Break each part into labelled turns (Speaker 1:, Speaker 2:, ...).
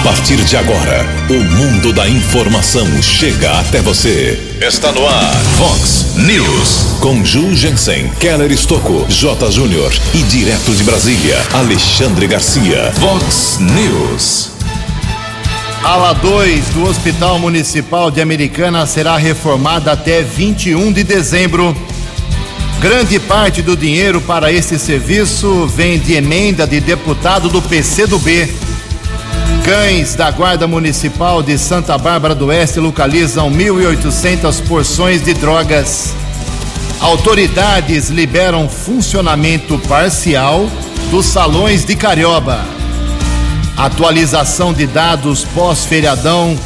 Speaker 1: A partir de agora, o mundo da informação chega até você. Está no ar, Fox News. Com Ju Jensen, Keller Estocco, J. Júnior e direto de Brasília, Alexandre Garcia. Fox News.
Speaker 2: Ala 2 do Hospital Municipal de Americana será reformada até 21 de dezembro. Grande parte do dinheiro para esse serviço vem de emenda de deputado do PCdoB. Cães da Guarda Municipal de Santa Bárbara do Oeste localizam 1.800 porções de drogas. Autoridades liberam funcionamento parcial dos salões de Carioba. Atualização de dados pós-feriadão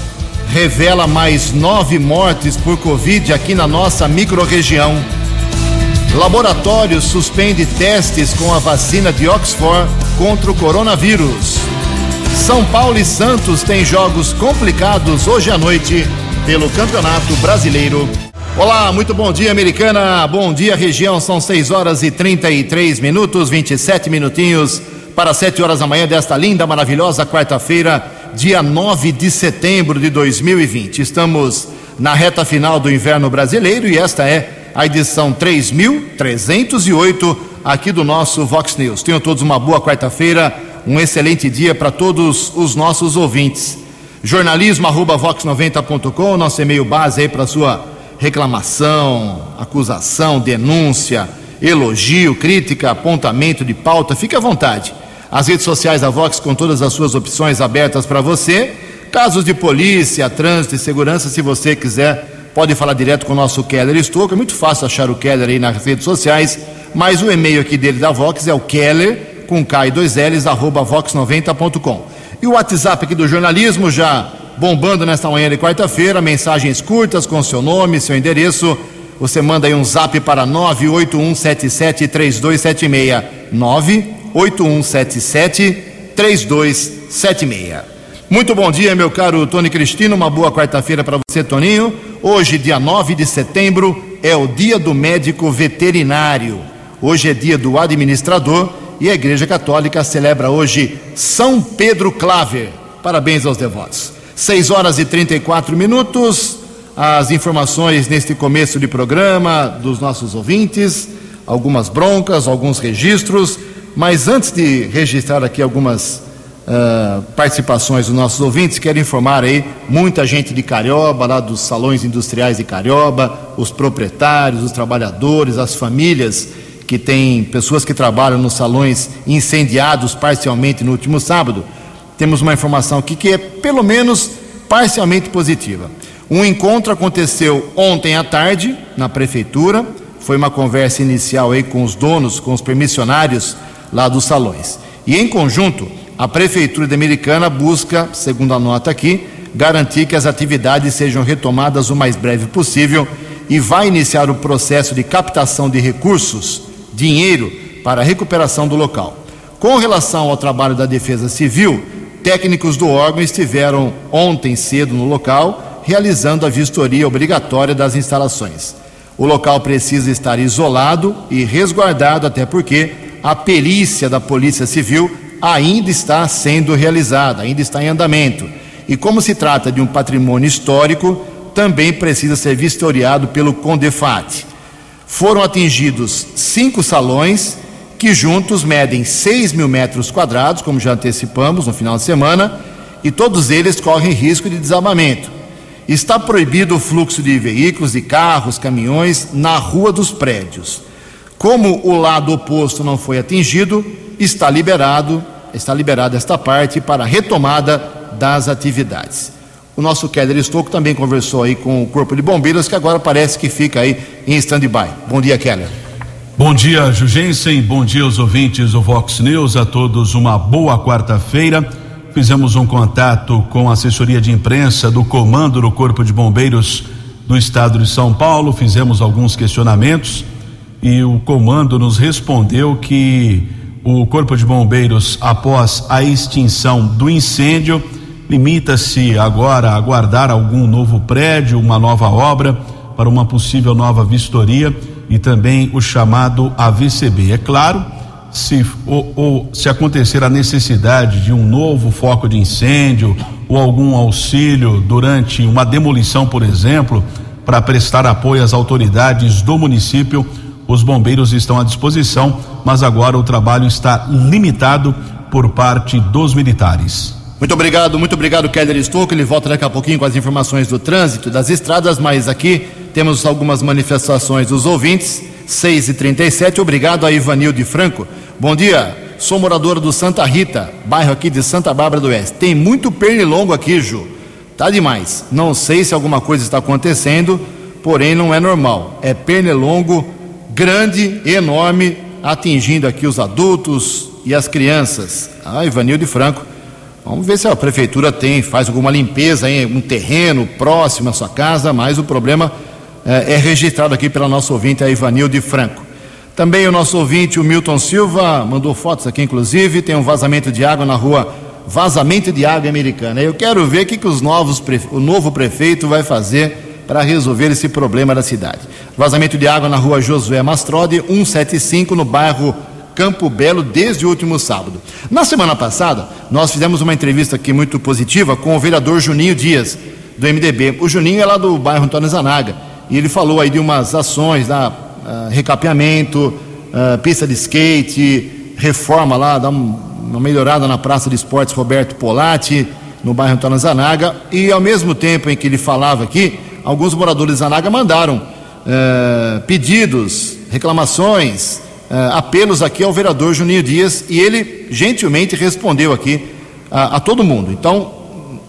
Speaker 2: revela mais nove mortes por Covid aqui na nossa microrregião. Laboratório suspende testes com a vacina de Oxford contra o coronavírus. São Paulo e Santos têm jogos complicados hoje à noite pelo Campeonato Brasileiro. Olá, muito bom dia, americana. Bom dia, região. São 6 horas e 33 minutos, 27 minutinhos para 7 horas da manhã desta linda, maravilhosa quarta-feira, dia 9 de setembro de 2020. Estamos na reta final do inverno brasileiro e esta é a edição 3308 aqui do nosso Vox News. Tenham todos uma boa quarta-feira, um excelente dia para todos os nossos ouvintes. Jornalismo arroba vox90.com, nosso e-mail base aí para sua reclamação, acusação, denúncia, elogio, crítica, apontamento de pauta, fique à vontade. As redes sociais da Vox com todas as suas opções abertas para você. Casos de polícia, trânsito e segurança, se você quiser, pode falar direto com o nosso Keller Estouco. É muito fácil achar o Keller aí nas redes sociais, mas o e-mail aqui dele da Vox é o Keller com K e dois L's, arroba vox90.com. E o WhatsApp aqui do jornalismo já bombando nesta manhã de quarta-feira, mensagens curtas com seu nome, seu endereço. Você manda aí um zap para 981773276. 981773276. Muito bom dia, meu caro Tony Cristino. Uma boa quarta-feira para você, Toninho. Hoje, dia 9 de setembro, é o dia do médico veterinário. Hoje é dia do administrador e a Igreja Católica celebra hoje São Pedro Claver. Parabéns aos devotos. 6 horas e 34 minutos. As informações neste começo de programa dos nossos ouvintes, algumas broncas, alguns registros. Mas antes de registrar aqui algumas uh, participações dos nossos ouvintes, quero informar aí muita gente de Carioba, lá dos salões industriais de Carioba, os proprietários, os trabalhadores, as famílias que têm pessoas que trabalham nos salões incendiados parcialmente no último sábado. Temos uma informação aqui que é pelo menos parcialmente positiva. Um encontro aconteceu ontem à tarde na prefeitura. Foi uma conversa inicial aí com os donos, com os permissionários lá dos salões. E em conjunto, a Prefeitura de Americana busca, segundo a nota aqui, garantir que as atividades sejam retomadas o mais breve possível e vai iniciar o processo de captação de recursos, dinheiro, para a recuperação do local. Com relação ao trabalho da Defesa Civil, técnicos do órgão estiveram ontem cedo no local, realizando a vistoria obrigatória das instalações. O local precisa estar isolado e resguardado, até porque a perícia da Polícia Civil ainda está sendo realizada, ainda está em andamento. E como se trata de um patrimônio histórico, também precisa ser vistoriado pelo Condefat. Foram atingidos cinco salões que juntos medem 6 mil metros quadrados, como já antecipamos no final de semana, e todos eles correm risco de desabamento. Está proibido o fluxo de veículos, de carros, caminhões na rua dos prédios. Como o lado oposto não foi atingido, está liberado, está liberada esta parte para a retomada das atividades. O nosso Keller Estouco também conversou aí com o Corpo de Bombeiros, que agora parece que fica aí em stand-by. Bom dia, Keller.
Speaker 3: Bom dia, Jugensen. Bom dia aos ouvintes do Vox News. A todos uma boa quarta-feira. Fizemos um contato com a assessoria de imprensa do comando do Corpo de Bombeiros do Estado de São Paulo. Fizemos alguns questionamentos e o comando nos respondeu que o Corpo de Bombeiros, após a extinção do incêndio, limita-se agora a aguardar algum novo prédio, uma nova obra para uma possível nova vistoria e também o chamado AVCB. É claro, se ou, ou, se acontecer a necessidade de um novo foco de incêndio ou algum auxílio durante uma demolição, por exemplo, para prestar apoio às autoridades do município, os bombeiros estão à disposição, mas agora o trabalho está limitado por parte dos militares.
Speaker 2: Muito obrigado, muito obrigado, Keller Estouco. Ele volta daqui a pouquinho com as informações do trânsito, das estradas, mas aqui temos algumas manifestações dos ouvintes. 6 e 37 obrigado a Ivanilde Franco. Bom dia, sou moradora do Santa Rita, bairro aqui de Santa Bárbara do Oeste. Tem muito pernilongo aqui, Ju. Tá demais. Não sei se alguma coisa está acontecendo, porém não é normal. É pernilongo grande, enorme, atingindo aqui os adultos e as crianças. Ah, Ivanilde Franco. Vamos ver se a prefeitura tem, faz alguma limpeza em um terreno próximo à sua casa, mas o problema é, é registrado aqui pela nossa ouvinte, a Ivanilde Franco. Também o nosso ouvinte, o Milton Silva, mandou fotos aqui, inclusive, tem um vazamento de água na rua Vazamento de Água Americana. Eu quero ver o que, que os novos, o novo prefeito vai fazer para resolver esse problema da cidade. Vazamento de água na rua Josué Mastrode, 175, no bairro Campo Belo, desde o último sábado. Na semana passada, nós fizemos uma entrevista aqui muito positiva com o vereador Juninho Dias, do MDB. O Juninho é lá do bairro Antônio Zanaga, e ele falou aí de umas ações, da, uh, recapeamento, uh, pista de skate, reforma lá, dá uma melhorada na Praça de Esportes Roberto Polatti, no bairro Antônio Zanaga, e ao mesmo tempo em que ele falava aqui, alguns moradores de Zanaga mandaram uh, pedidos, reclamações, apelos aqui ao vereador Juninho Dias e ele gentilmente respondeu aqui a, a todo mundo. Então,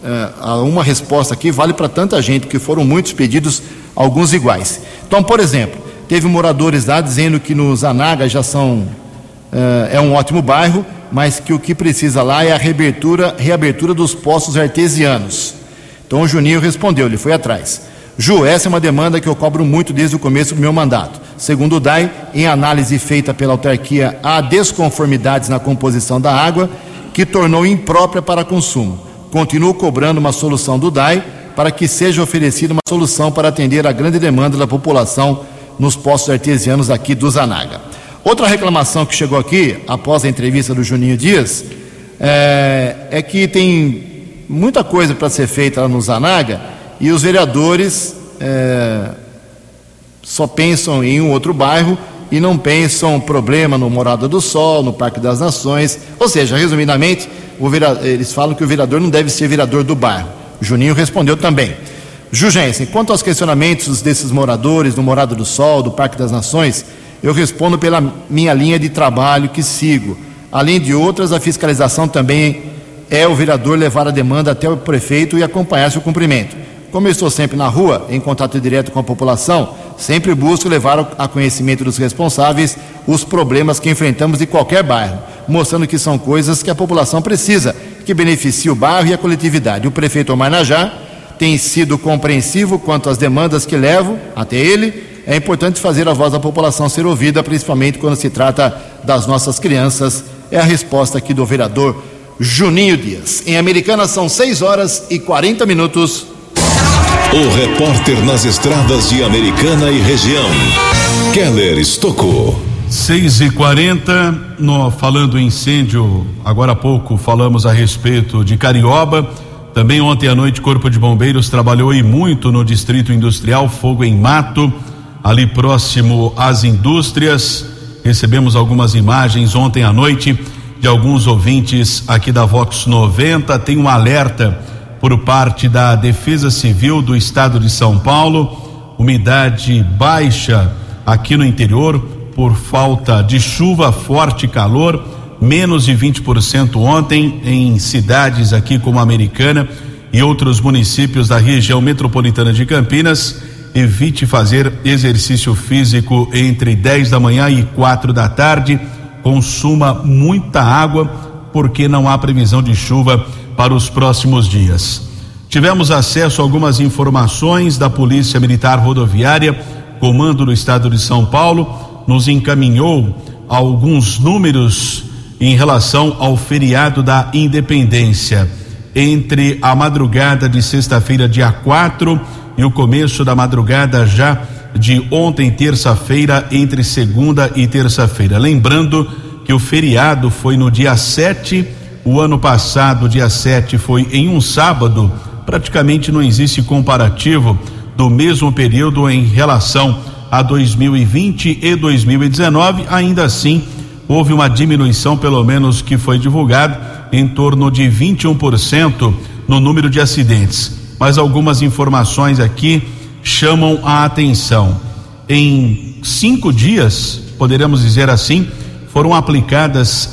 Speaker 2: uh, uma resposta aqui vale para tanta gente, que foram muitos pedidos, alguns iguais. Então, por exemplo, teve moradores lá dizendo que no Zanaga já são. Uh, é um ótimo bairro, mas que o que precisa lá é a reabertura, reabertura dos postos artesianos. Então o Juninho respondeu, ele foi atrás. Ju, essa é uma demanda que eu cobro muito desde o começo do meu mandato. Segundo o DAI, em análise feita pela autarquia, há desconformidades na composição da água que tornou imprópria para consumo. Continuo cobrando uma solução do DAI para que seja oferecida uma solução para atender a grande demanda da população nos postos artesianos aqui do Zanaga. Outra reclamação que chegou aqui, após a entrevista do Juninho Dias, é, é que tem muita coisa para ser feita lá no Zanaga e os vereadores é, só pensam em um outro bairro e não pensam problema no Morada do Sol, no Parque das Nações. Ou seja, resumidamente, vereador, eles falam que o vereador não deve ser vereador do bairro. Juninho respondeu também. Jugensen, quanto aos questionamentos desses moradores do Morada do Sol, do Parque das Nações, eu respondo pela minha linha de trabalho que sigo. Além de outras, a fiscalização também é o vereador levar a demanda até o prefeito e acompanhar seu cumprimento. Como eu estou sempre na rua, em contato direto com a população, sempre busco levar a conhecimento dos responsáveis os problemas que enfrentamos em qualquer bairro, mostrando que são coisas que a população precisa, que beneficia o bairro e a coletividade. O prefeito Omar Najá tem sido compreensivo quanto às demandas que levo até ele. É importante fazer a voz da população ser ouvida, principalmente quando se trata das nossas crianças. É a resposta aqui do vereador Juninho Dias. Em Americana são 6 horas e 40 minutos.
Speaker 1: O repórter nas estradas de Americana e região, Keller Estocou.
Speaker 3: 6 e 40 no, falando em incêndio, agora há pouco falamos a respeito de Carioba. Também ontem à noite, Corpo de Bombeiros trabalhou e muito no Distrito Industrial, fogo em mato, ali próximo às indústrias. Recebemos algumas imagens ontem à noite de alguns ouvintes aqui da Vox 90. Tem um alerta por parte da Defesa Civil do Estado de São Paulo, umidade baixa aqui no interior por falta de chuva, forte calor, menos de 20% ontem em cidades aqui como Americana e outros municípios da região metropolitana de Campinas. Evite fazer exercício físico entre 10 da manhã e 4 da tarde. Consuma muita água, porque não há previsão de chuva para os próximos dias. Tivemos acesso a algumas informações da Polícia Militar Rodoviária, comando do estado de São Paulo, nos encaminhou alguns números em relação ao feriado da Independência. Entre a madrugada de sexta-feira, dia 4, e o começo da madrugada já de ontem, terça-feira, entre segunda e terça-feira. Lembrando que o feriado foi no dia 7, o ano passado, dia 7, foi em um sábado. Praticamente não existe comparativo do mesmo período em relação a 2020 e 2019. Ainda assim, houve uma diminuição, pelo menos que foi divulgado, em torno de 21% no número de acidentes. Mas algumas informações aqui chamam a atenção. Em cinco dias, poderemos dizer assim, foram aplicadas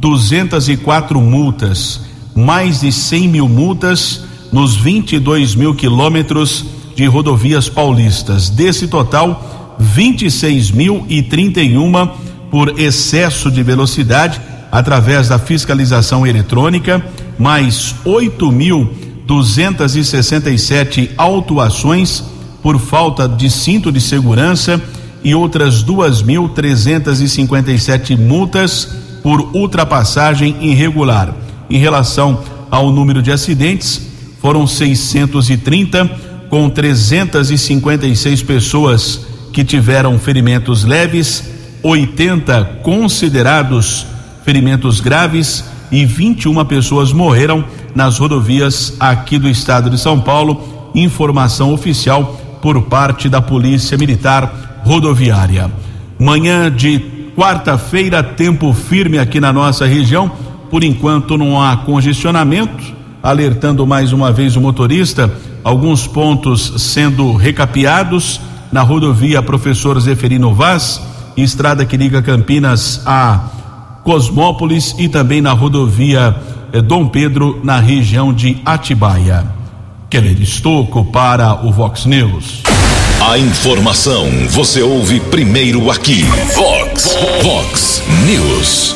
Speaker 3: 101.204 multas, mais de 100 mil multas nos 22 mil quilômetros de rodovias paulistas. Desse total, 26.031 por excesso de velocidade através da fiscalização eletrônica, mais 8.267 autuações por falta de cinto de segurança e outras 2.357 multas por ultrapassagem irregular. Em relação ao número de acidentes, foram 630, com 356 pessoas que tiveram ferimentos leves, 80 considerados ferimentos graves e 21 pessoas morreram nas rodovias aqui do estado de São Paulo. Informação oficial por parte da Polícia Militar Rodoviária. Manhã de quarta-feira, tempo firme aqui na nossa região. Por enquanto não há congestionamento alertando mais uma vez o motorista, alguns pontos sendo recapeados na rodovia Professor Zeferino Vaz, estrada que liga Campinas a Cosmópolis e também na rodovia eh, Dom Pedro, na região de Atibaia. Keller Estocco para o Vox News.
Speaker 1: A informação você ouve primeiro aqui. Vox, Vox News.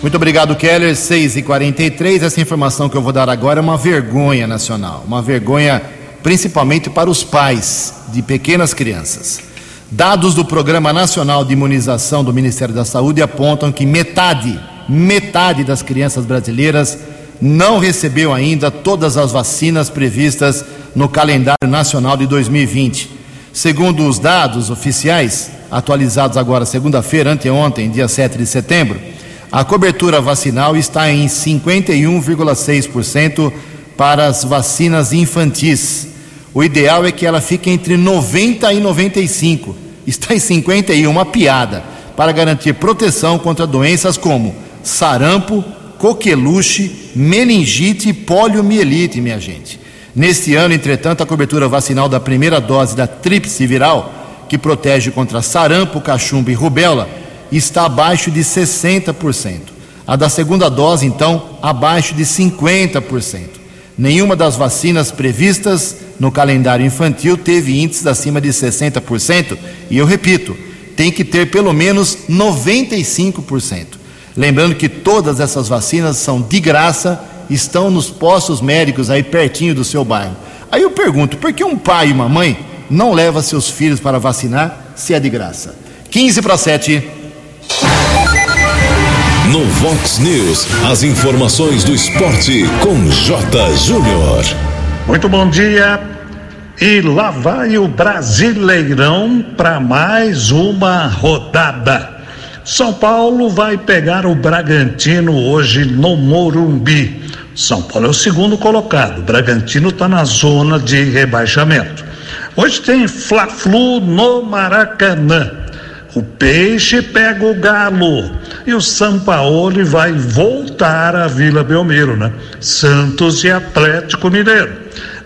Speaker 2: Muito obrigado, Keller. 6 e 43 Essa informação que eu vou dar agora é uma vergonha nacional. Uma vergonha principalmente para os pais de pequenas crianças. Dados do Programa Nacional de Imunização do Ministério da Saúde apontam que metade, metade das crianças brasileiras não recebeu ainda todas as vacinas previstas no calendário nacional de 2020. Segundo os dados oficiais, atualizados agora segunda-feira, anteontem, dia 7 de setembro, a cobertura vacinal está em 51,6% para as vacinas infantis. O ideal é que ela fique entre 90 e 95. Está em 51, uma piada, para garantir proteção contra doenças como sarampo, coqueluche, meningite e poliomielite, minha gente. Neste ano, entretanto, a cobertura vacinal da primeira dose da tríplice viral, que protege contra sarampo, cachumba e rubéola, está abaixo de 60%. A da segunda dose, então, abaixo de 50%. Nenhuma das vacinas previstas no calendário infantil teve índices acima de 60%, e eu repito, tem que ter pelo menos 95%. Lembrando que todas essas vacinas são de graça, estão nos postos médicos aí pertinho do seu bairro. Aí eu pergunto, por que um pai e uma mãe não leva seus filhos para vacinar se é de graça? 15 para 7.
Speaker 1: No Vox News, as informações do esporte com J. Júnior.
Speaker 4: Muito bom dia. E lá vai o Brasileirão para mais uma rodada. São Paulo vai pegar o Bragantino hoje no Morumbi. São Paulo é o segundo colocado. O Bragantino está na zona de rebaixamento. Hoje tem Fla-Flu no Maracanã. O peixe pega o galo e o Sampaoli vai voltar à Vila Belmiro, né? Santos e Atlético Mineiro.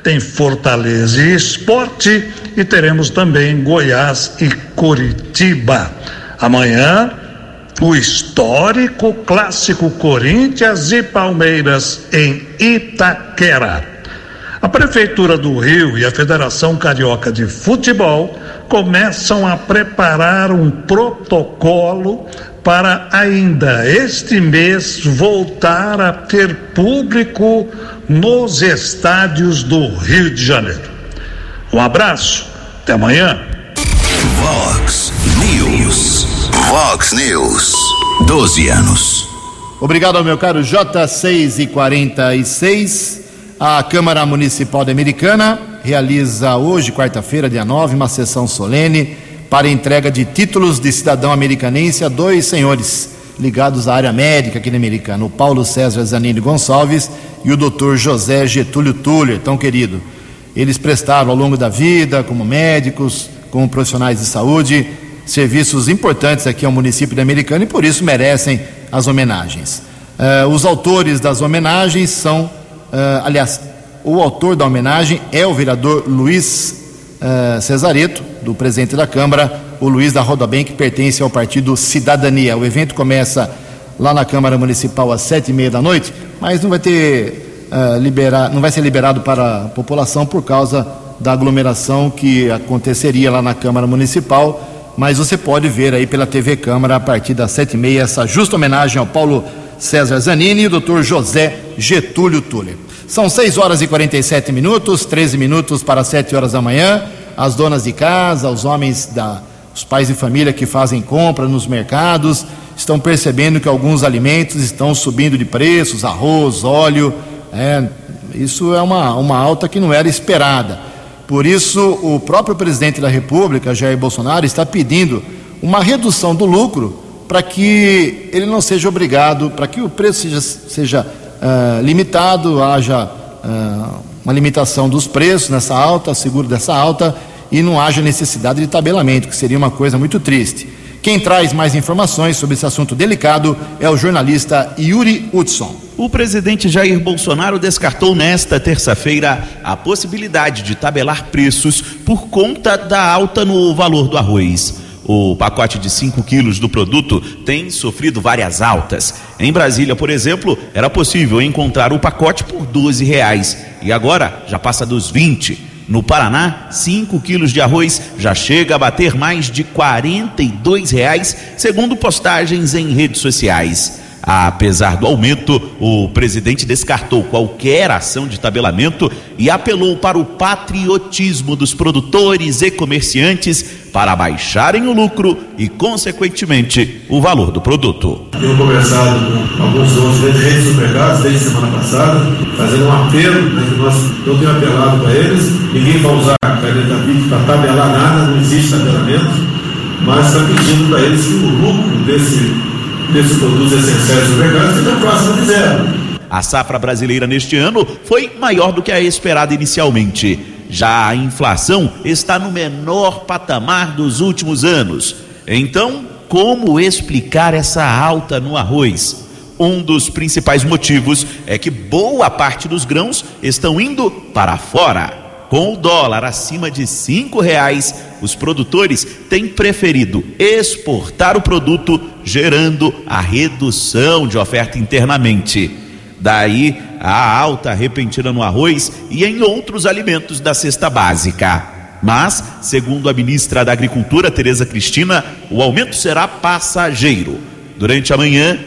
Speaker 4: Tem Fortaleza e Esporte e teremos também Goiás e Curitiba. Amanhã, o histórico clássico Corinthians e Palmeiras em Itaquera. A Prefeitura do Rio e a Federação Carioca de Futebol começam a preparar um protocolo para ainda este mês voltar a ter público nos estádios do Rio de Janeiro. Um abraço, até amanhã.
Speaker 1: Vox. Vox News. 12 anos.
Speaker 2: Obrigado meu caro J6 e 46. A Câmara Municipal de Americana realiza hoje, quarta-feira, dia 9, uma sessão solene para entrega de títulos de cidadão americanense a dois senhores ligados à área médica aqui na Americana, o Paulo César Zanini Gonçalves e o Dr. José Getúlio Tuller, tão querido. Eles prestaram ao longo da vida, como médicos, como profissionais de saúde, serviços importantes aqui ao município da Americana e por isso merecem as homenagens. Uh, os autores das homenagens são, uh, aliás, o autor da homenagem é o vereador Luiz uh, Cesareto, do presidente da Câmara, o Luiz da Roda Bem, que pertence ao partido Cidadania. O evento começa lá na Câmara Municipal às sete e meia da noite, mas não vai ter uh, liberar, não vai ser liberado para a população por causa da aglomeração que aconteceria lá na Câmara Municipal. Mas você pode ver aí pela TV Câmara a partir das sete e meia essa justa homenagem ao Paulo César Zanini e o Dr. José Getúlio Tuller. São 6 horas e 47 minutos, 13 minutos para 7 horas da manhã. As donas de casa, os homens da, os pais de família que fazem compra nos mercados estão percebendo que alguns alimentos estão subindo de preços, arroz, óleo. É, isso é uma, uma alta que não era esperada. Por isso, o próprio presidente da República, Jair Bolsonaro, está pedindo uma redução do lucro para que ele não seja obrigado, para que o preço seja, seja uh, limitado, haja uh, uma limitação dos preços nessa alta, seguro dessa alta, e não haja necessidade de tabelamento, que seria uma coisa muito triste. Quem traz mais informações sobre esse assunto delicado é o jornalista Yuri Hudson.
Speaker 5: O presidente Jair Bolsonaro descartou nesta terça-feira a possibilidade de tabelar preços por conta da alta no valor do arroz. O pacote de 5 quilos do produto tem sofrido várias altas. Em Brasília, por exemplo, era possível encontrar o pacote por 12 reais e agora já passa dos 20. No Paraná, 5 quilos de arroz já chega a bater mais de 42 reais, segundo postagens em redes sociais. Apesar do aumento, o presidente descartou qualquer ação de tabelamento e apelou para o patriotismo dos produtores e comerciantes para baixarem o lucro e, consequentemente, o valor do produto.
Speaker 6: Tenho conversado com alguns de redes de supermercados desde semana passada, fazendo um apelo, né, que nós, eu tenho apelado para eles, ninguém vai usar caneta BIC para tabelar nada, não existe tabelamento, mas está pedindo para eles que o lucro desse desses produtos essenciais próximo de zero.
Speaker 5: A safra brasileira neste ano foi maior do que a esperada inicialmente. Já a inflação está no menor patamar dos últimos anos. Então, como explicar essa alta no arroz? Um dos principais motivos é que boa parte dos grãos estão indo para fora. Com o dólar acima de cinco reais, os produtores têm preferido exportar o produto, gerando a redução de oferta internamente. Daí a alta repentina no arroz e em outros alimentos da cesta básica. Mas, segundo a ministra da Agricultura, Tereza Cristina, o aumento será passageiro. Durante a manhã,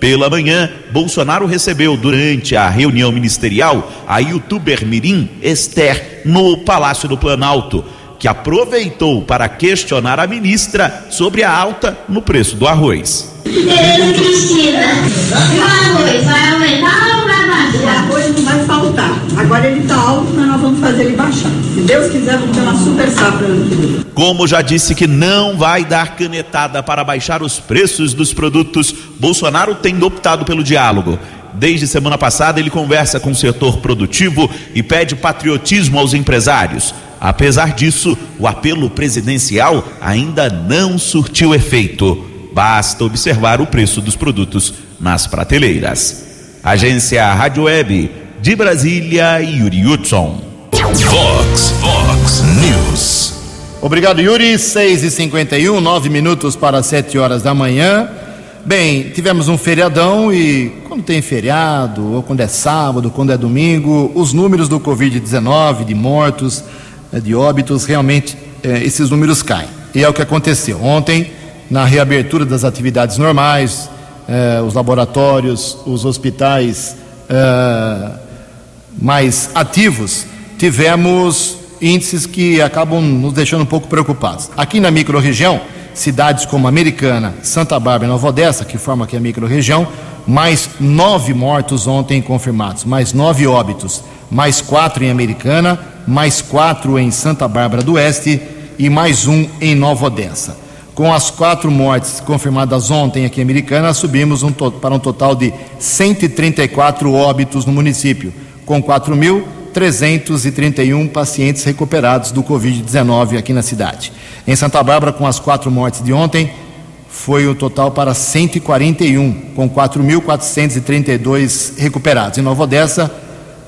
Speaker 5: pela manhã, Bolsonaro recebeu durante a reunião ministerial a youtuber Mirim Esther no Palácio do Planalto, que aproveitou para questionar a ministra sobre a alta no preço do arroz.
Speaker 7: O arroz vai aumentar? O arroz não vai faltar. Agora ele está alto, mas nós vamos fazer ele baixar. Se Deus quiser, vamos ter uma super safra
Speaker 5: Como já disse que não vai dar canetada para baixar os preços dos produtos, Bolsonaro tem optado pelo diálogo. Desde semana passada, ele conversa com o setor produtivo e pede patriotismo aos empresários. Apesar disso, o apelo presidencial ainda não surtiu efeito. Basta observar o preço dos produtos nas prateleiras. Agência Rádio Web de Brasília, Yuri Hudson.
Speaker 1: Vox, Vox News.
Speaker 2: Obrigado, Yuri. 6 e 51 9 minutos para 7 horas da manhã. Bem, tivemos um feriadão e quando tem feriado, ou quando é sábado, quando é domingo, os números do Covid-19, de mortos, eh, de óbitos, realmente eh, esses números caem. E é o que aconteceu. Ontem, na reabertura das atividades normais, eh, os laboratórios, os hospitais eh, mais ativos, tivemos índices que acabam nos deixando um pouco preocupados. Aqui na microrregião, cidades como Americana, Santa Bárbara e Nova Odessa, que formam aqui a microrregião, mais nove mortos ontem confirmados, mais nove óbitos, mais quatro em Americana, mais quatro em Santa Bárbara do Oeste e mais um em Nova Odessa. Com as quatro mortes confirmadas ontem aqui em Americana, subimos um para um total de 134 óbitos no município, com 4.331 pacientes recuperados do Covid-19 aqui na cidade. Em Santa Bárbara, com as quatro mortes de ontem, foi o total para 141, com 4.432 recuperados. Em Nova Odessa,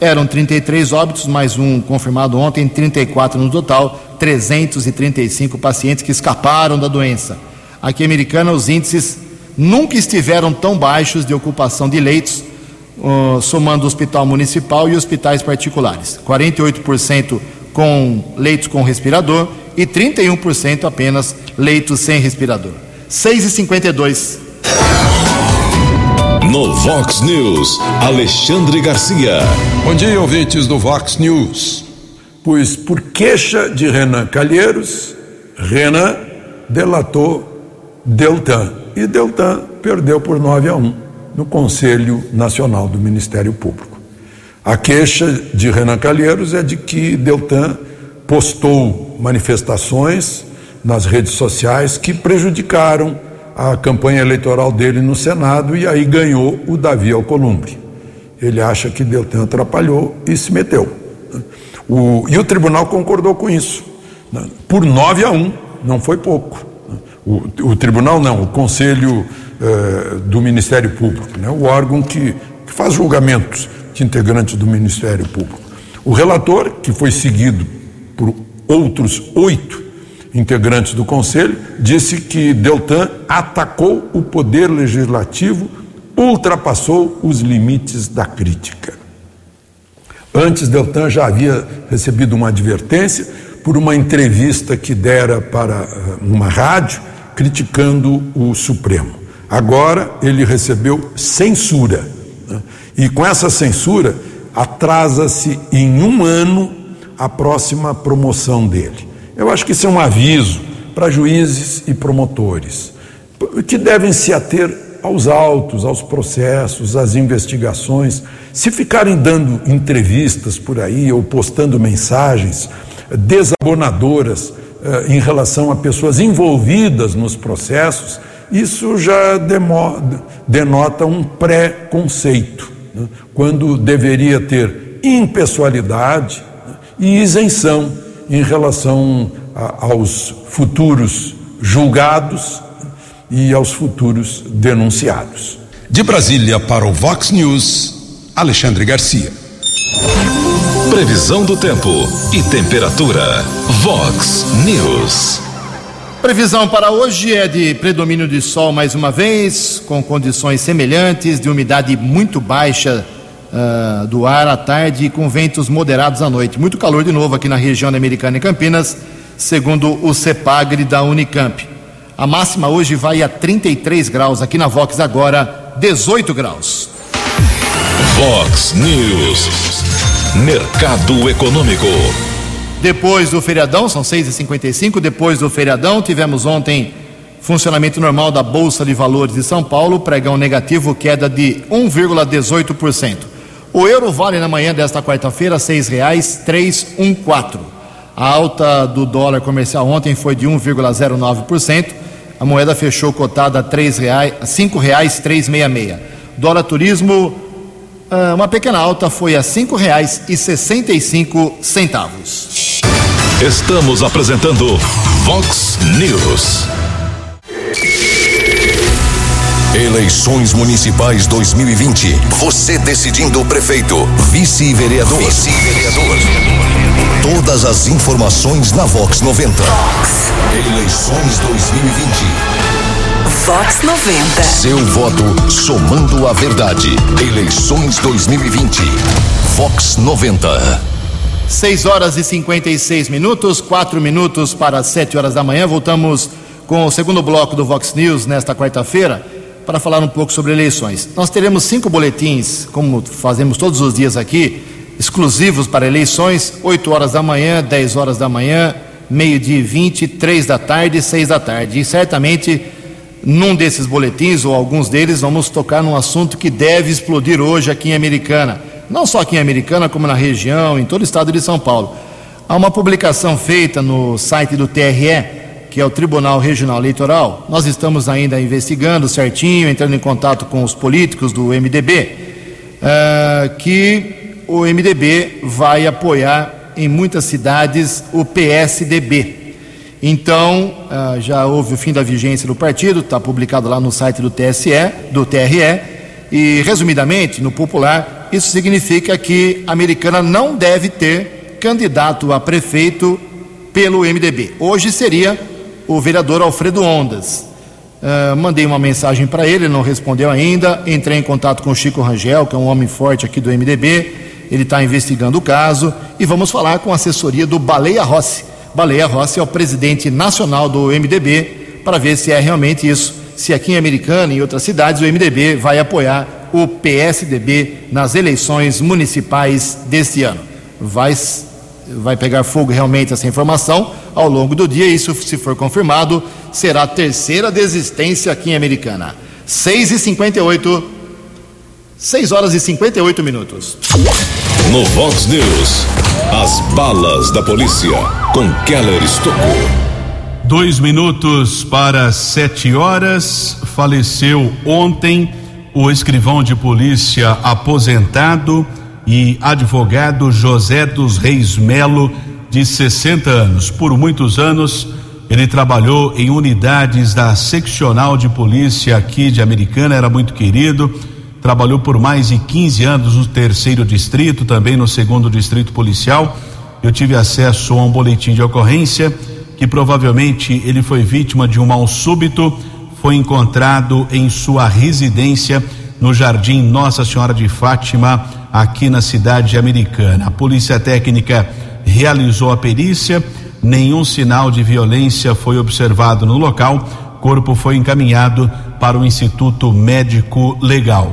Speaker 2: eram 33 óbitos, mais um confirmado ontem, 34 no total, 335 pacientes que escaparam da doença. Aqui em Americana, os índices nunca estiveram tão baixos de ocupação de leitos, uh, somando o hospital municipal e hospitais particulares. 48% com leitos com respirador e 31% apenas leitos sem respirador. 6 e 52
Speaker 1: no Vox News, Alexandre Garcia.
Speaker 8: Bom dia, ouvintes do Vox News. Pois, por queixa de Renan Calheiros, Renan delatou Deltan. E Deltan perdeu por 9 a 1 no Conselho Nacional do Ministério Público. A queixa de Renan Calheiros é de que Deltan postou manifestações nas redes sociais que prejudicaram a campanha eleitoral dele no Senado e aí ganhou o Davi Alcolumbre. Ele acha que Deltan atrapalhou e se meteu. O, e o tribunal concordou com isso, por 9 a 1, não foi pouco. O, o tribunal não, o Conselho eh, do Ministério Público, né? o órgão que, que faz julgamentos de integrantes do Ministério Público. O relator, que foi seguido por outros oito integrantes do Conselho, disse que Deltan atacou o poder legislativo, ultrapassou os limites da crítica. Antes, Deltan já havia recebido uma advertência por uma entrevista que dera para eh, uma rádio criticando o Supremo. Agora ele recebeu censura. Né? E com essa censura, atrasa-se em um ano a próxima promoção dele. Eu acho que isso é um aviso para juízes e promotores, que devem se ater aos autos, aos processos, às investigações. Se ficarem dando entrevistas por aí ou postando mensagens desabonadoras eh, em relação a pessoas envolvidas nos processos, isso já denota um pré-conceito, né? quando deveria ter impessoalidade né? e isenção em relação a, aos futuros julgados e aos futuros denunciados.
Speaker 1: De Brasília para o Vox News, Alexandre Garcia. Previsão do tempo e temperatura. Vox News.
Speaker 2: Previsão para hoje é de predomínio de sol mais uma vez, com condições semelhantes de umidade muito baixa uh, do ar à tarde e com ventos moderados à noite. Muito calor de novo aqui na região da Americana e Campinas, segundo o CEPAGRE da Unicamp. A máxima hoje vai a 33 graus, aqui na Vox agora 18 graus.
Speaker 1: Vox News. Mercado Econômico.
Speaker 2: Depois do feriadão, são 6h55, depois do feriadão, tivemos ontem funcionamento normal da Bolsa de Valores de São Paulo, pregão negativo, queda de 1,18%. O euro vale na manhã desta quarta-feira R$ 6,314. A alta do dólar comercial ontem foi de 1,09%. A moeda fechou cotada a R$ 5,366. Dólar turismo, ah, uma pequena alta foi a R$ 5,65 centavos.
Speaker 1: Estamos apresentando Vox News. Eleições Municipais 2020. Você decidindo o prefeito, vice-vereador. Vice-vereador. Todas as informações na Vox 90. Vox. Eleições 2020.
Speaker 9: Vox 90.
Speaker 1: Seu voto somando a verdade. Eleições 2020. Vox 90.
Speaker 2: 6 horas e 56 minutos, 4 minutos para 7 horas da manhã. Voltamos com o segundo bloco do Vox News nesta quarta-feira para falar um pouco sobre eleições. Nós teremos cinco boletins, como fazemos todos os dias aqui, exclusivos para eleições, 8 horas da manhã, 10 horas da manhã, meio-dia e 20, 3 da tarde e 6 da tarde. E certamente, num desses boletins, ou alguns deles, vamos tocar num assunto que deve explodir hoje aqui em Americana. Não só aqui em Americana, como na região, em todo o estado de São Paulo. Há uma publicação feita no site do TRE, que é o Tribunal Regional Eleitoral. Nós estamos ainda investigando certinho, entrando em contato com os políticos do MDB, uh, que o MDB vai apoiar em muitas cidades o PSDB. Então, uh, já houve o fim da vigência do partido, está publicado lá no site do TSE, do TRE, e resumidamente, no popular, isso significa que a americana não deve ter candidato a prefeito pelo MDB. Hoje seria o vereador Alfredo Ondas. Uh, mandei uma mensagem para ele, não respondeu ainda. Entrei em contato com o Chico Rangel, que é um homem forte aqui do MDB. Ele está investigando o caso e vamos falar com a assessoria do Baleia Rossi Baleia Rossi é o presidente nacional do MDB, para ver se é realmente isso. Se aqui em Americana e em outras cidades o MDB vai apoiar o PSDB nas eleições municipais deste ano. Vai, vai pegar fogo realmente essa informação ao longo do dia, isso, se for confirmado, será a terceira desistência aqui em Americana. 6 e 58 6 horas e 58 minutos.
Speaker 1: No Vox News, as balas da polícia com Keller Estocou.
Speaker 3: Dois minutos para sete horas. Faleceu ontem o escrivão de polícia aposentado e advogado José dos Reis Melo, de 60 anos. Por muitos anos, ele trabalhou em unidades da seccional de polícia aqui de Americana, era muito querido trabalhou por mais de 15 anos no terceiro distrito, também no segundo distrito policial. Eu tive acesso a um boletim de ocorrência que provavelmente ele foi vítima de um mal súbito, foi encontrado em sua residência no Jardim Nossa Senhora de Fátima, aqui na cidade americana. A polícia técnica realizou a perícia, nenhum sinal de violência foi observado no local, corpo foi encaminhado para o Instituto Médico Legal.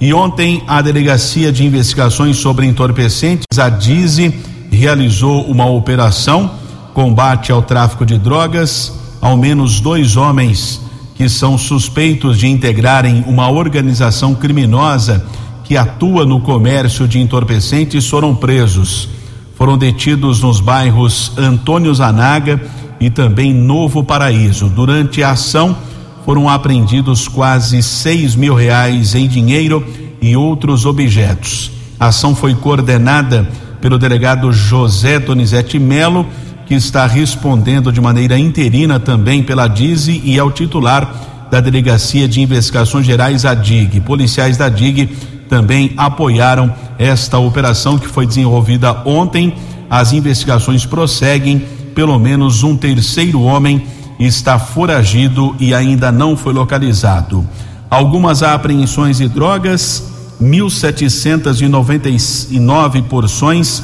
Speaker 3: E ontem a Delegacia de Investigações sobre Entorpecentes, a DIZI, realizou uma operação combate ao tráfico de drogas. Ao menos dois homens que são suspeitos de integrarem uma organização criminosa que atua no comércio de entorpecentes foram presos. Foram detidos nos bairros Antônio Zanaga e também Novo Paraíso. Durante a ação, foram apreendidos quase seis mil reais em dinheiro e outros objetos. A ação foi coordenada pelo delegado José Donizete Melo, que está respondendo de maneira interina também pela DIZI e é o titular da Delegacia de Investigações Gerais, a DIG. Policiais da DIG também apoiaram esta operação que foi desenvolvida ontem. As investigações prosseguem. Pelo menos um terceiro homem está foragido e ainda não foi localizado. Algumas apreensões de drogas, 1.799 porções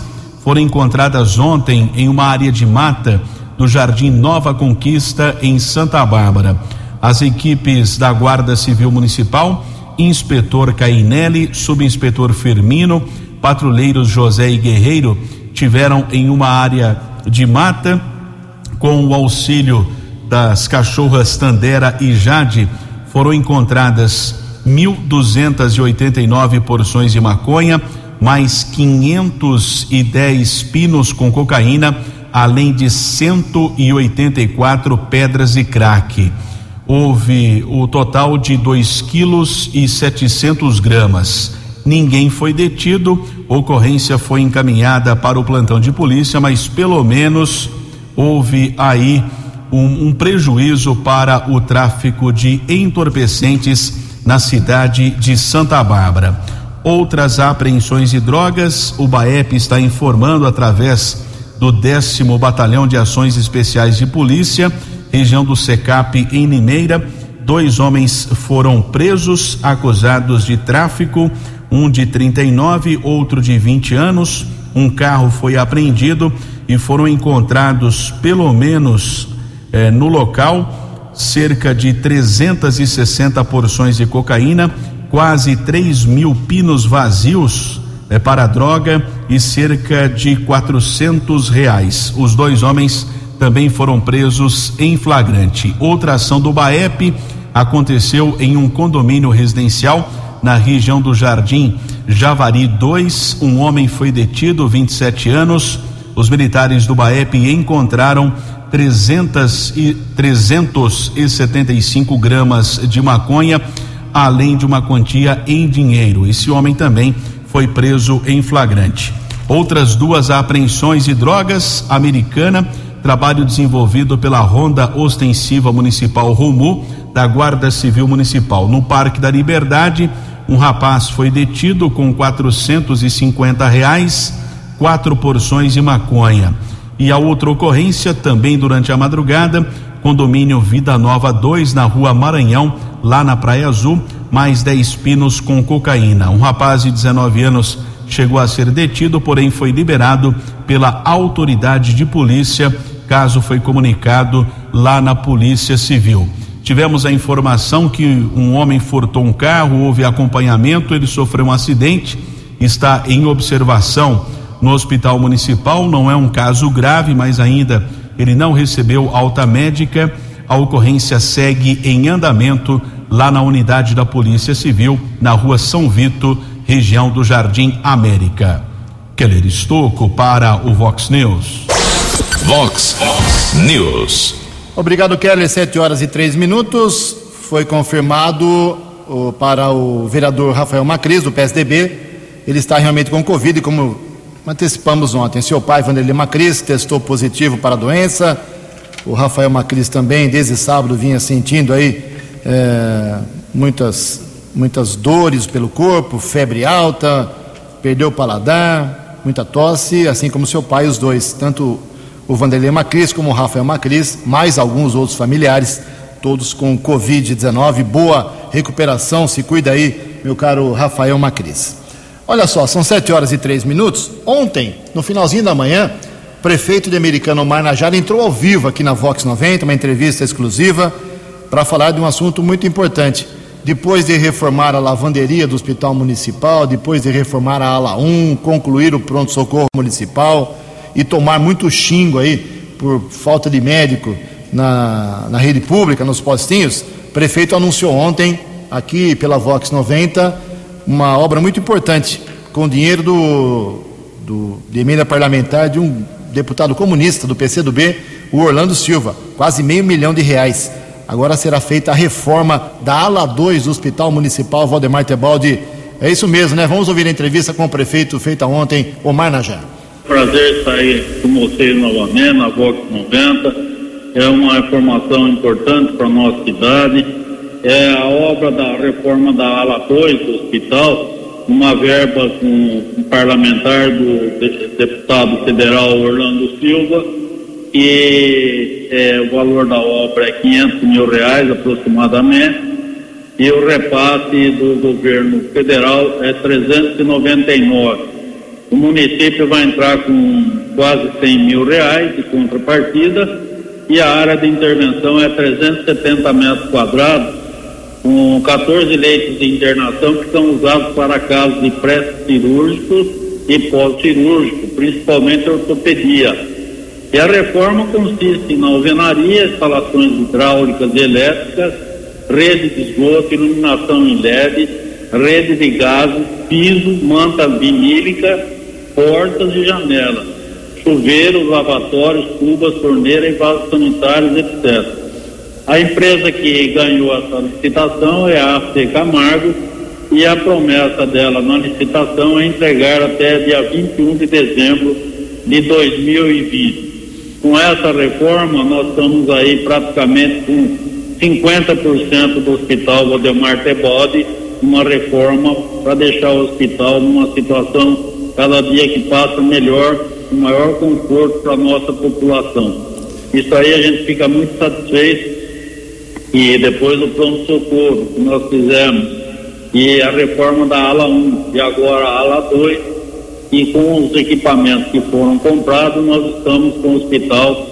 Speaker 3: foram encontradas ontem em uma área de mata do Jardim Nova Conquista, em Santa Bárbara. As equipes da Guarda Civil Municipal, inspetor Cainelli, subinspetor Firmino, patrulheiros José e Guerreiro, tiveram em uma área de mata, com o auxílio das cachorras Tandera e Jade, foram encontradas 1.289 porções de maconha, mais 510 pinos com cocaína, além de 184 pedras de crack. Houve o total de 2 quilos e 700 gramas. Ninguém foi detido, ocorrência foi encaminhada para o plantão de polícia, mas pelo menos houve aí um, um prejuízo para o tráfico de entorpecentes na cidade de Santa Bárbara. Outras apreensões de drogas, o BAEP está informando através do décimo Batalhão de Ações Especiais de Polícia, região do SECAP em Limeira. Dois homens foram presos, acusados de tráfico, um de 39, outro de 20 anos. Um carro foi apreendido e foram encontrados pelo menos eh, no local cerca de 360 porções de cocaína, quase 3 mil pinos vazios eh, para droga e cerca de 400 reais. Os dois homens também foram presos em flagrante. Outra ação do BAEP aconteceu em um condomínio residencial na região do Jardim Javari 2. Um homem foi detido, 27 anos os militares do BAEP encontraram 300 e 375 gramas de maconha, além de uma quantia em dinheiro. Esse homem também foi preso em flagrante. Outras duas apreensões de drogas americana, trabalho desenvolvido pela Ronda Ostensiva Municipal Romu da Guarda Civil Municipal. No Parque da Liberdade, um rapaz foi detido com 450 reais quatro porções de maconha. E a outra ocorrência, também durante a madrugada, condomínio Vida Nova 2, na rua Maranhão, lá na Praia Azul, mais 10 pinos com cocaína. Um rapaz de 19 anos chegou a ser detido, porém foi liberado pela autoridade de polícia. Caso foi comunicado lá na Polícia Civil. Tivemos a informação que um homem furtou um carro, houve acompanhamento, ele sofreu um acidente, está em observação no Hospital Municipal. Não é um caso grave, mas ainda ele não recebeu alta médica. A ocorrência segue em andamento lá na unidade da Polícia Civil, na rua São Vito, região do Jardim América. Keller Estocco para o Vox News.
Speaker 1: Vox News.
Speaker 2: Obrigado, Keller. Sete horas e três minutos. Foi confirmado oh, para o vereador Rafael Macris, do PSDB. Ele está realmente com Covid, como antecipamos ontem. Seu pai, Vanderlei Macris, testou positivo para a doença. O Rafael Macris também, desde sábado, vinha sentindo aí é, muitas, muitas dores pelo corpo, febre alta, perdeu o paladar, muita tosse, assim como seu pai, os dois, tanto o Vanderlei Macris como o Rafael Macris, mais alguns outros familiares, todos com Covid-19. Boa recuperação, se cuida aí, meu caro Rafael Macris. Olha só, são sete horas e três minutos. Ontem, no finalzinho da manhã, o prefeito de Americano Omar Najara entrou ao vivo aqui na Vox 90, uma entrevista exclusiva, para falar de um assunto muito importante. Depois de reformar a lavanderia do Hospital Municipal, depois de reformar a ala 1, concluir o pronto-socorro municipal e tomar muito xingo aí por falta de médico na, na rede pública, nos postinhos, o prefeito anunciou ontem, aqui pela Vox 90, uma obra muito importante, com dinheiro do, do, de emenda parlamentar de um deputado comunista do PCdoB, o Orlando Silva, quase meio milhão de reais. Agora será feita a reforma da ala 2 do Hospital Municipal Valdemar Tebaldi. É isso mesmo, né? Vamos ouvir a entrevista com o prefeito feita ontem, Omar Najá.
Speaker 10: Prazer estar aí com vocês novamente na Vox 90. É uma informação importante para a nossa cidade é a obra da reforma da ala 2 do hospital, uma verba com um parlamentar do deputado federal Orlando Silva, e é, o valor da obra é 500 mil reais aproximadamente, e o repasse do governo federal é 399. O município vai entrar com quase 100 mil reais de contrapartida e a área de intervenção é 370 metros quadrados, com 14 leitos de internação que são usados para casos de pré-cirúrgicos e pós-cirúrgico, principalmente ortopedia. E a reforma consiste na alvenaria, instalações hidráulicas e elétricas, rede de esgoto, iluminação em LED, rede de gás, piso, manta vinílica, portas e janelas, chuveiros, lavatórios, cubas, torneira e vasos sanitários, etc. A empresa que ganhou essa licitação é a AC Camargo e a promessa dela na licitação é entregar até dia 21 de dezembro de 2020. Com essa reforma, nós estamos aí praticamente com 50% do Hospital Valdemar Tebode, uma reforma para deixar o hospital numa situação cada dia que passa melhor, com maior conforto para a nossa população. Isso aí a gente fica muito satisfeito e depois o pronto-socorro que nós fizemos, e a reforma da ala 1 e agora a ala 2, e com os equipamentos que foram comprados, nós estamos com o hospital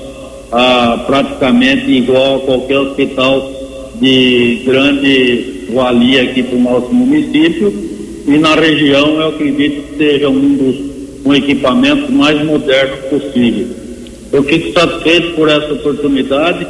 Speaker 10: ah, praticamente igual a qualquer hospital de grande valia aqui para o nosso município, e na região eu acredito que seja um dos um equipamento mais moderno possível. Eu fico satisfeito por essa oportunidade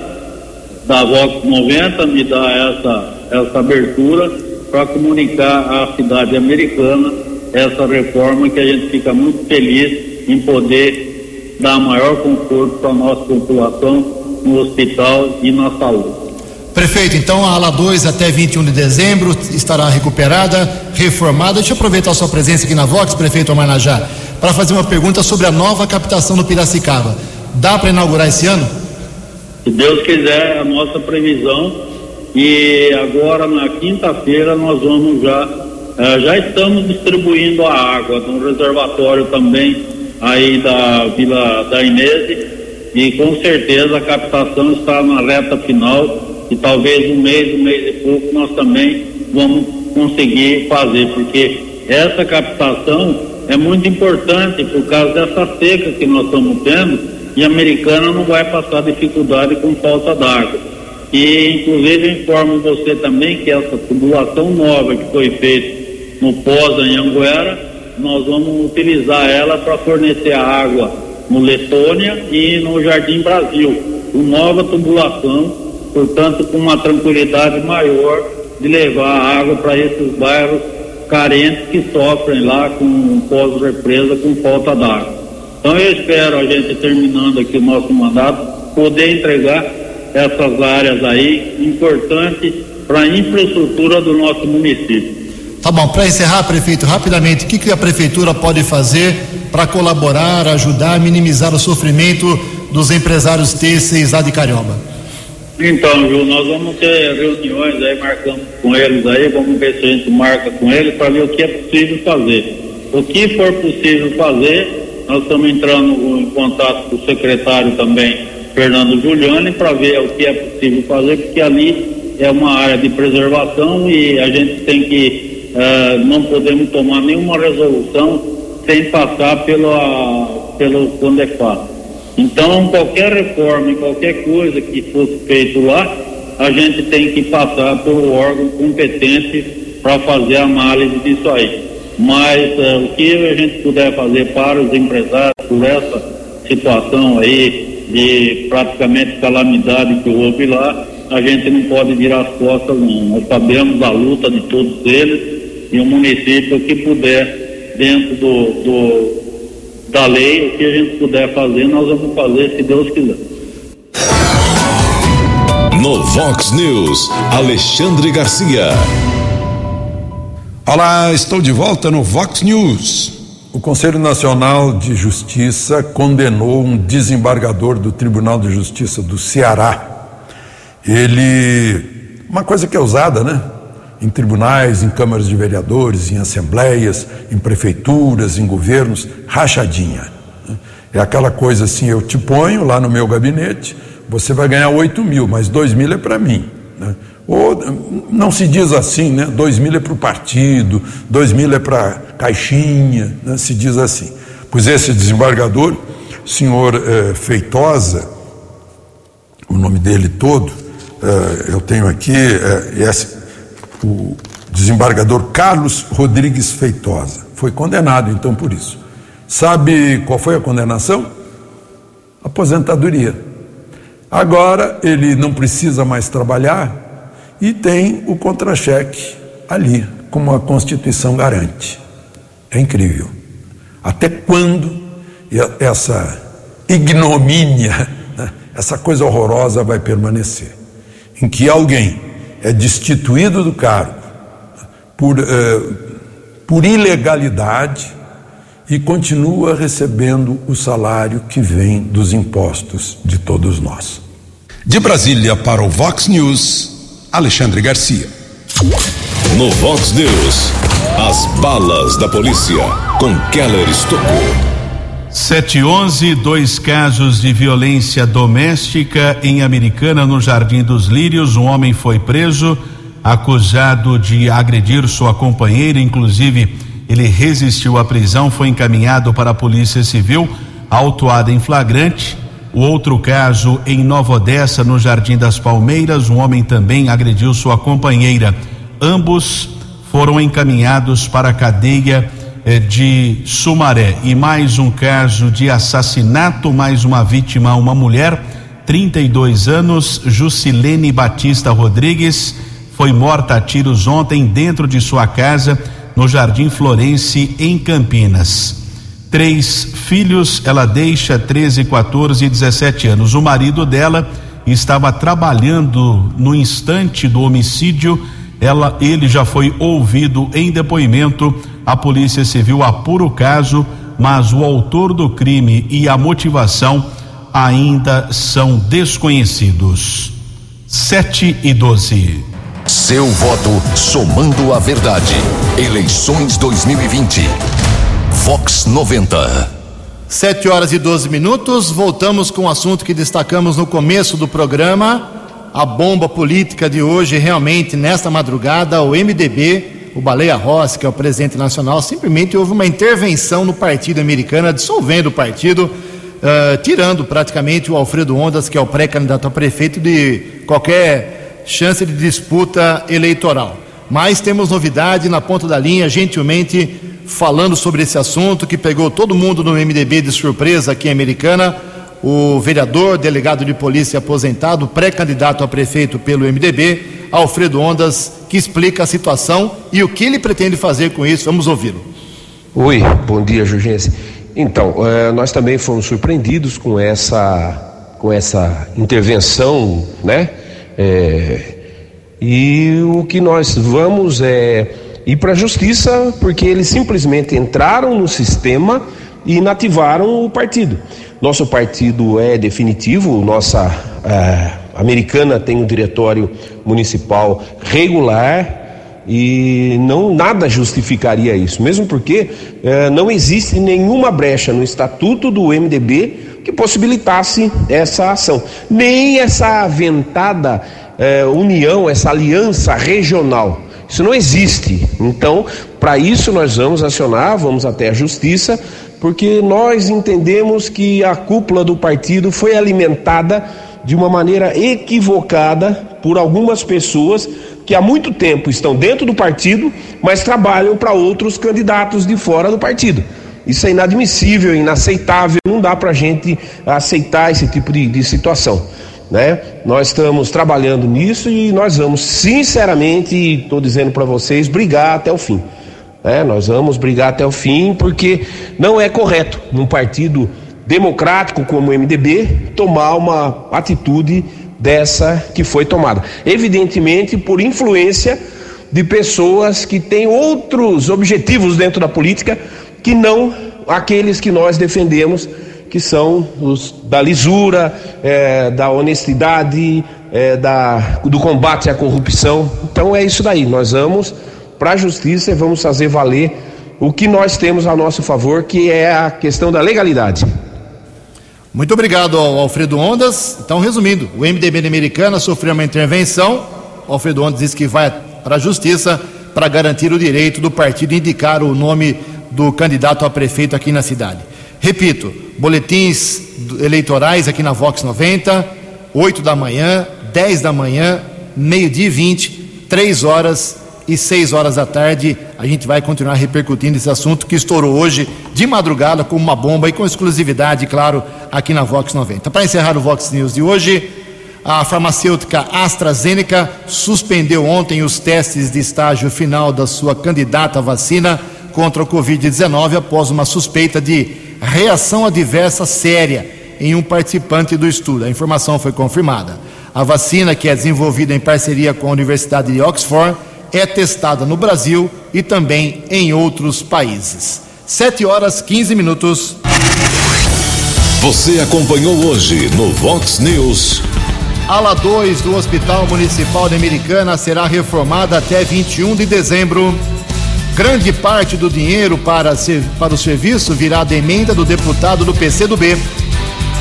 Speaker 10: da Vox 90 me dá essa, essa abertura para comunicar à cidade americana essa reforma que a gente fica muito feliz em poder dar maior conforto para a nossa população no hospital e na saúde.
Speaker 2: Prefeito, então a ala 2 até 21 de dezembro estará recuperada, reformada. Deixa eu aproveitar a sua presença aqui na Vox, prefeito Amarnajá, para fazer uma pergunta sobre a nova captação do Piracicaba. Dá para inaugurar esse ano?
Speaker 10: Se Deus quiser, é a nossa previsão. E agora, na quinta-feira, nós vamos já, eh, já estamos distribuindo a água no reservatório também aí da Vila da Inês. E com certeza a captação está na reta final e talvez um mês, um mês e pouco nós também vamos conseguir fazer, porque essa captação é muito importante por causa dessa seca que nós estamos tendo e a americana não vai passar dificuldade com falta d'água. E inclusive informo você também que essa tubulação nova que foi feita no Poza em Anguera, nós vamos utilizar ela para fornecer água no Letônia e no Jardim Brasil, com nova tubulação portanto, com uma tranquilidade maior de levar água para esses bairros carentes que sofrem lá com pós-represa, com falta d'água. Então, eu espero a gente terminando aqui o nosso mandato poder entregar essas áreas aí importantes para a infraestrutura do nosso município.
Speaker 2: Tá bom, para encerrar, prefeito, rapidamente, o que, que a prefeitura pode fazer para colaborar, ajudar, minimizar o sofrimento dos empresários têxteis lá de Carioba?
Speaker 10: Então, Ju, nós vamos ter reuniões aí, marcamos com eles aí, vamos ver se a gente marca com eles para ver o que é possível fazer. O que for possível fazer, nós estamos entrando em contato com o secretário também, Fernando Giuliani, para ver o que é possível fazer, porque ali é uma área de preservação e a gente tem que, uh, não podemos tomar nenhuma resolução sem passar pela, pelo Condefat. Então, qualquer reforma, qualquer coisa que fosse feito lá, a gente tem que passar pelo órgão competente para fazer a análise disso aí. Mas uh, o que a gente puder fazer para os empresários por essa situação aí de praticamente calamidade que houve lá, a gente não pode virar as costas não. Nós sabemos da luta de todos eles e o município que puder dentro do, do da lei, o que a gente puder fazer, nós vamos fazer se Deus quiser.
Speaker 1: No Vox News, Alexandre Garcia.
Speaker 8: Olá, estou de volta no Vox News. O Conselho Nacional de Justiça condenou um desembargador do Tribunal de Justiça do Ceará. Ele. Uma coisa que é usada, né? em tribunais, em câmaras de vereadores, em assembleias, em prefeituras, em governos, rachadinha. É aquela coisa assim: eu te ponho lá no meu gabinete, você vai ganhar 8 mil, mas 2 mil é para mim. Né? Ou não se diz assim, né? 2 mil é para o partido, 2 mil é para caixinha, né? se diz assim. Pois esse desembargador, senhor eh, Feitosa, o nome dele todo, eh, eu tenho aqui, eh, esse, o desembargador Carlos Rodrigues Feitosa. Foi condenado, então, por isso. Sabe qual foi a condenação? Aposentadoria. Agora ele não precisa mais trabalhar e tem o contra-cheque ali, como a Constituição garante. É incrível. Até quando essa ignomínia, né, essa coisa horrorosa vai permanecer? Em que alguém é destituído do cargo por, eh, por ilegalidade e continua recebendo o salário que vem dos impostos de todos nós.
Speaker 1: De Brasília para o Vox News, Alexandre Garcia. No Vox News, as balas da polícia com Keller Estocou.
Speaker 3: 711, dois casos de violência doméstica em Americana, no Jardim dos Lírios. Um homem foi preso, acusado de agredir sua companheira. Inclusive, ele resistiu à prisão, foi encaminhado para a Polícia Civil, autuado em flagrante. O outro caso em Nova Odessa, no Jardim das Palmeiras, um homem também agrediu sua companheira. Ambos foram encaminhados para a cadeia eh, de Sumaré. E mais um caso de assassinato, mais uma vítima, uma mulher, 32 anos, Jusilene Batista Rodrigues, foi morta a tiros ontem dentro de sua casa no Jardim Florense, em Campinas. Três filhos, ela deixa 13, 14 e 17 anos. O marido dela estava trabalhando no instante do homicídio. Ela, ele já foi ouvido em depoimento. A Polícia Civil apura o caso, mas o autor do crime e a motivação ainda são desconhecidos. 7 e 12.
Speaker 1: Seu voto somando a verdade. Eleições 2020. Vox 90.
Speaker 2: Sete horas e 12 minutos. Voltamos com o assunto que destacamos no começo do programa. A bomba política de hoje, realmente, nesta madrugada, o MDB, o Baleia Rossi, que é o presidente nacional, simplesmente houve uma intervenção no partido americano, dissolvendo o partido, uh, tirando praticamente o Alfredo Ondas, que é o pré-candidato a prefeito, de qualquer chance de disputa eleitoral. Mas temos novidade na ponta da linha, gentilmente falando sobre esse assunto que pegou todo mundo no MDB de surpresa aqui em Americana. O vereador, delegado de polícia aposentado, pré-candidato a prefeito pelo MDB, Alfredo Ondas, que explica a situação e o que ele pretende fazer com isso. Vamos ouvi-lo.
Speaker 11: Oi, bom dia, Jurgense. Então, eh, nós também fomos surpreendidos com essa, com essa intervenção, né? É, e o que nós vamos é ir para a justiça porque eles simplesmente entraram no sistema e inativaram o partido. Nosso partido é definitivo, nossa é, americana tem um diretório municipal regular e não nada justificaria isso, mesmo porque é, não existe nenhuma brecha no estatuto do MDB que possibilitasse essa ação, nem essa aventada é, união, essa aliança regional. Isso não existe. Então, para isso nós vamos acionar, vamos até a justiça, porque nós entendemos que a cúpula do partido foi alimentada de uma maneira equivocada por algumas pessoas que há muito tempo estão dentro do partido, mas trabalham para outros candidatos de fora do partido. Isso é inadmissível, inaceitável, não dá para a gente aceitar esse tipo de, de situação né? Nós estamos trabalhando nisso e nós vamos, sinceramente, estou dizendo para vocês, brigar até o fim. Né? Nós vamos brigar até o fim porque não é correto num partido democrático como o MDB tomar uma atitude dessa que foi tomada. Evidentemente, por influência de pessoas que têm outros objetivos dentro da política que não aqueles que nós defendemos que são os da lisura, é, da honestidade, é, da, do combate à corrupção. Então é isso daí. Nós vamos para a justiça e vamos fazer valer o que nós temos a nosso favor, que é a questão da legalidade.
Speaker 2: Muito obrigado ao Alfredo Ondas. Então, resumindo, o MDB de Americana sofreu uma intervenção. O Alfredo Ondas disse que vai para a justiça para garantir o direito do partido indicar o nome do candidato a prefeito aqui na cidade. Repito, boletins eleitorais aqui na Vox 90, 8 da manhã, 10 da manhã, meio-dia e 20, 3 horas e 6 horas da tarde. A gente vai continuar repercutindo esse assunto que estourou hoje de madrugada como uma bomba e com exclusividade, claro, aqui na Vox 90. Para encerrar o Vox News de hoje, a farmacêutica AstraZeneca suspendeu ontem os testes de estágio final da sua candidata à vacina contra o Covid-19 após uma suspeita de reação adversa séria em um participante do estudo. A informação foi confirmada. A vacina, que é desenvolvida em parceria com a Universidade de Oxford, é testada no Brasil e também em outros países. 7 horas 15 minutos.
Speaker 1: Você acompanhou hoje no Vox News.
Speaker 2: Ala 2 do Hospital Municipal de Americana será reformada até 21 de dezembro. Grande parte do dinheiro para, para o serviço virá da emenda do deputado do PCdoB.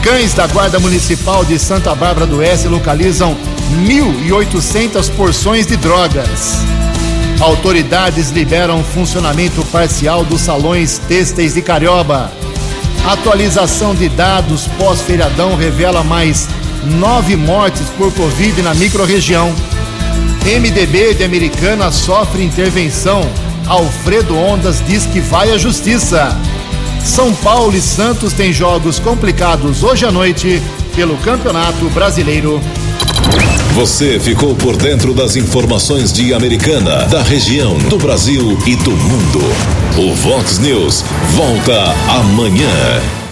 Speaker 2: Cães da Guarda Municipal de Santa Bárbara do Oeste localizam 1.800 porções de drogas. Autoridades liberam funcionamento parcial dos salões têxteis de Carioba. Atualização de dados pós-feriadão revela mais nove mortes por Covid na microrregião. MDB de Americana sofre intervenção Alfredo Ondas diz que vai à justiça. São Paulo e Santos têm jogos complicados hoje à noite pelo Campeonato Brasileiro.
Speaker 1: Você ficou por dentro das informações de Americana, da região, do Brasil e do mundo. O Vox News volta amanhã.